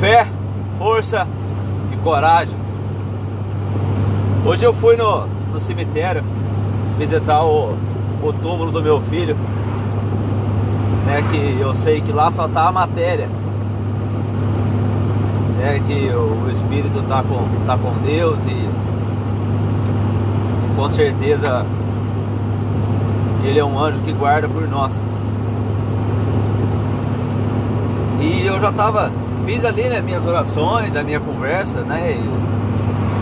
Fé, força e coragem. Hoje eu fui no, no cemitério visitar o, o túmulo do meu filho. Né, que eu sei que lá só tá a matéria. Né, que o, o espírito tá com, tá com Deus e com certeza ele é um anjo que guarda por nós. E eu já tava, fiz ali né, minhas orações, a minha conversa, né?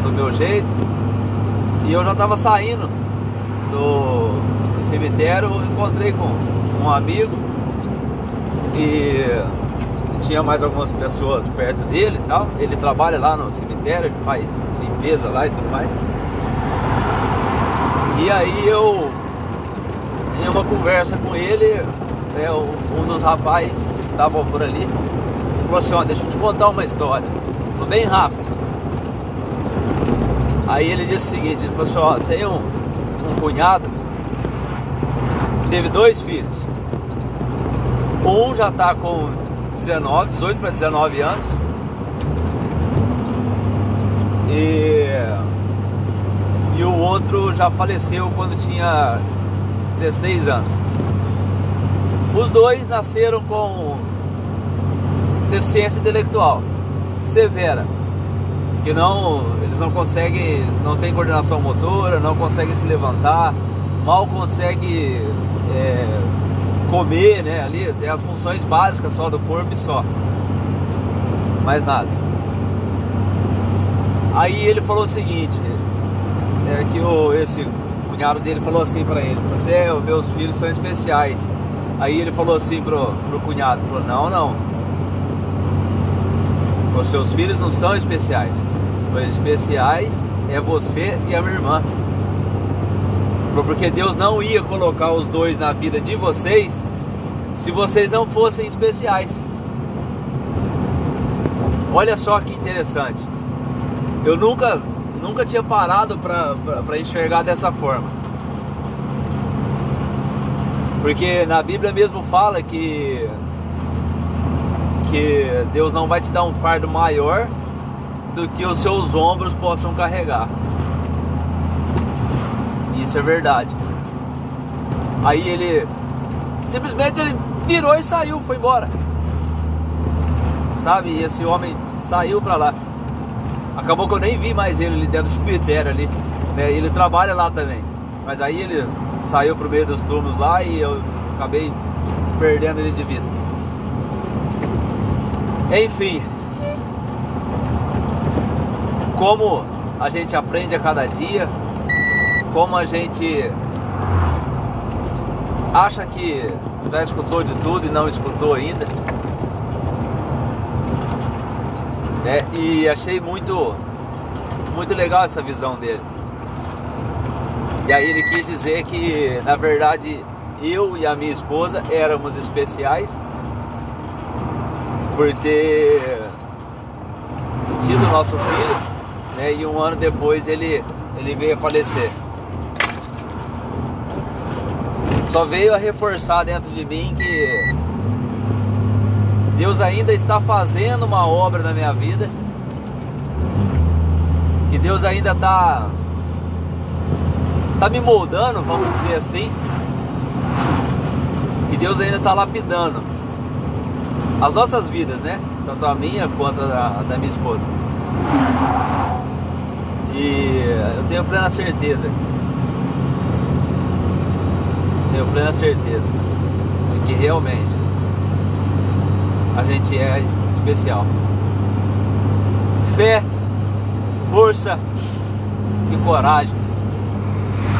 Do meu jeito. E eu já tava saindo do, do cemitério, encontrei com um amigo e tinha mais algumas pessoas perto dele e tal. Ele trabalha lá no cemitério, faz limpeza lá e tudo mais. E aí eu, em uma conversa com ele, é, um dos rapazes que estavam por ali, falou assim, ó, deixa eu te contar uma história. Foi bem rápido. Aí ele disse o seguinte, ele falou assim, ó, tem um, um cunhado teve dois filhos. Um já está com 19, 18 para 19 anos. E e o outro já faleceu quando tinha 16 anos. Os dois nasceram com deficiência intelectual severa, que não eles não conseguem, não tem coordenação motora, não conseguem se levantar, mal conseguem é, comer, né? Ali tem as funções básicas só do corpo e só, mais nada. Aí ele falou o seguinte: é que o, esse cunhado dele falou assim para ele, você, é, os meus filhos são especiais. Aí ele falou assim pro, pro cunhado, falou, não, não. Os seus filhos não são especiais. Os especiais é você e a minha irmã. Porque Deus não ia colocar os dois na vida de vocês se vocês não fossem especiais. Olha só que interessante. Eu nunca nunca tinha parado para enxergar dessa forma. Porque na Bíblia mesmo fala que que Deus não vai te dar um fardo maior do que os seus ombros possam carregar. Isso é verdade. Aí ele simplesmente ele virou e saiu, foi embora. Sabe? E esse homem saiu para lá. Acabou que eu nem vi mais ele ali dentro do cemitério ali. Né? Ele trabalha lá também. Mas aí ele saiu pro meio dos túmulos lá e eu acabei perdendo ele de vista. Enfim. Como a gente aprende a cada dia, como a gente acha que já escutou de tudo e não escutou ainda. Né? E achei muito, muito legal essa visão dele. E aí ele quis dizer que, na verdade, eu e a minha esposa éramos especiais por ter tido nosso filho, né? E um ano depois ele, ele veio a falecer. Só veio a reforçar dentro de mim que Deus ainda está fazendo uma obra na minha vida. Que Deus ainda está tá me moldando, vamos dizer assim. Que Deus ainda está lapidando as nossas vidas, né? Tanto a minha quanto a da, minha esposa. E eu tenho plena certeza. Tenho plena certeza de que realmente a gente é especial. Fé, força e coragem